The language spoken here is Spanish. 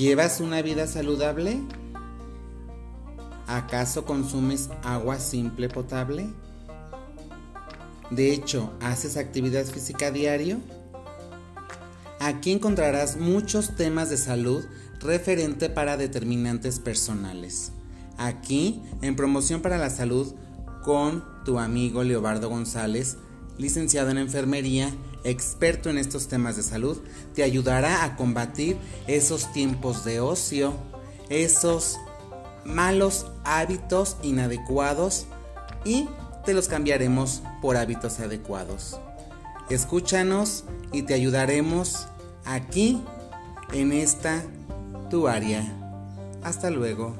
¿Llevas una vida saludable? ¿Acaso consumes agua simple potable? De hecho, ¿haces actividad física diario? Aquí encontrarás muchos temas de salud referente para determinantes personales. Aquí, en Promoción para la Salud, con tu amigo Leobardo González, licenciado en enfermería, experto en estos temas de salud, te ayudará a combatir esos tiempos de ocio, esos malos hábitos inadecuados y te los cambiaremos por hábitos adecuados. Escúchanos y te ayudaremos aquí en esta tu área. Hasta luego.